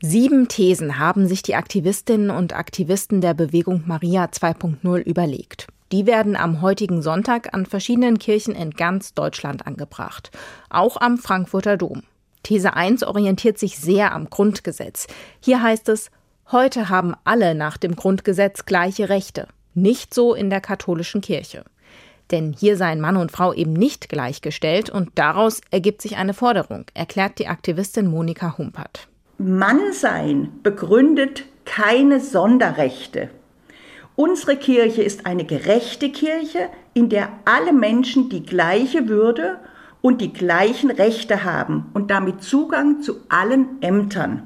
Sieben Thesen haben sich die Aktivistinnen und Aktivisten der Bewegung Maria 2.0 überlegt. Die werden am heutigen Sonntag an verschiedenen Kirchen in ganz Deutschland angebracht, auch am Frankfurter Dom. These 1 orientiert sich sehr am Grundgesetz. Hier heißt es, heute haben alle nach dem Grundgesetz gleiche Rechte, nicht so in der katholischen Kirche. Denn hier seien Mann und Frau eben nicht gleichgestellt und daraus ergibt sich eine Forderung, erklärt die Aktivistin Monika Humpert. Mannsein begründet keine Sonderrechte. Unsere Kirche ist eine gerechte Kirche, in der alle Menschen die gleiche Würde und die gleichen Rechte haben und damit Zugang zu allen Ämtern.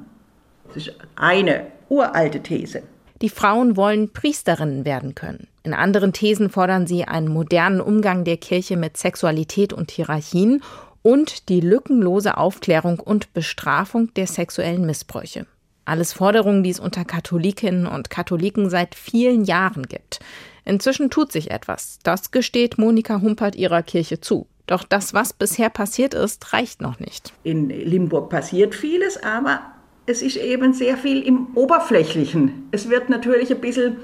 Das ist eine uralte These. Die Frauen wollen Priesterinnen werden können. In anderen Thesen fordern sie einen modernen Umgang der Kirche mit Sexualität und Hierarchien und die lückenlose Aufklärung und Bestrafung der sexuellen Missbräuche. Alles Forderungen, die es unter Katholikinnen und Katholiken seit vielen Jahren gibt. Inzwischen tut sich etwas. Das gesteht Monika Humpert ihrer Kirche zu. Doch das, was bisher passiert ist, reicht noch nicht. In Limburg passiert vieles, aber es ist eben sehr viel im Oberflächlichen. Es wird natürlich ein bisschen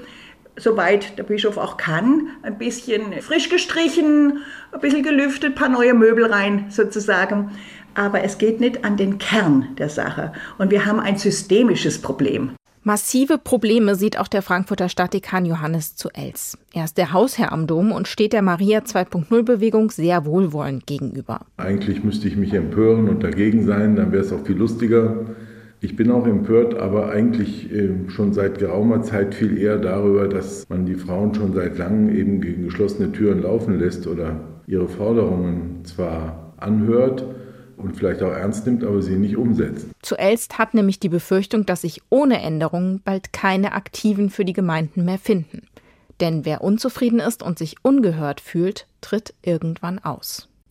soweit der Bischof auch kann, ein bisschen frisch gestrichen, ein bisschen gelüftet, ein paar neue Möbel rein sozusagen. Aber es geht nicht an den Kern der Sache. Und wir haben ein systemisches Problem. Massive Probleme sieht auch der Frankfurter Stadtdekan Johannes zu Els. Er ist der Hausherr am Dom und steht der Maria 2.0 Bewegung sehr wohlwollend gegenüber. Eigentlich müsste ich mich empören und dagegen sein, dann wäre es auch viel lustiger. Ich bin auch empört, aber eigentlich ähm, schon seit geraumer Zeit viel eher darüber, dass man die Frauen schon seit langem eben gegen geschlossene Türen laufen lässt oder ihre Forderungen zwar anhört und vielleicht auch ernst nimmt, aber sie nicht umsetzt. Zu Elst hat nämlich die Befürchtung, dass sich ohne Änderungen bald keine Aktiven für die Gemeinden mehr finden. Denn wer unzufrieden ist und sich ungehört fühlt, tritt irgendwann aus.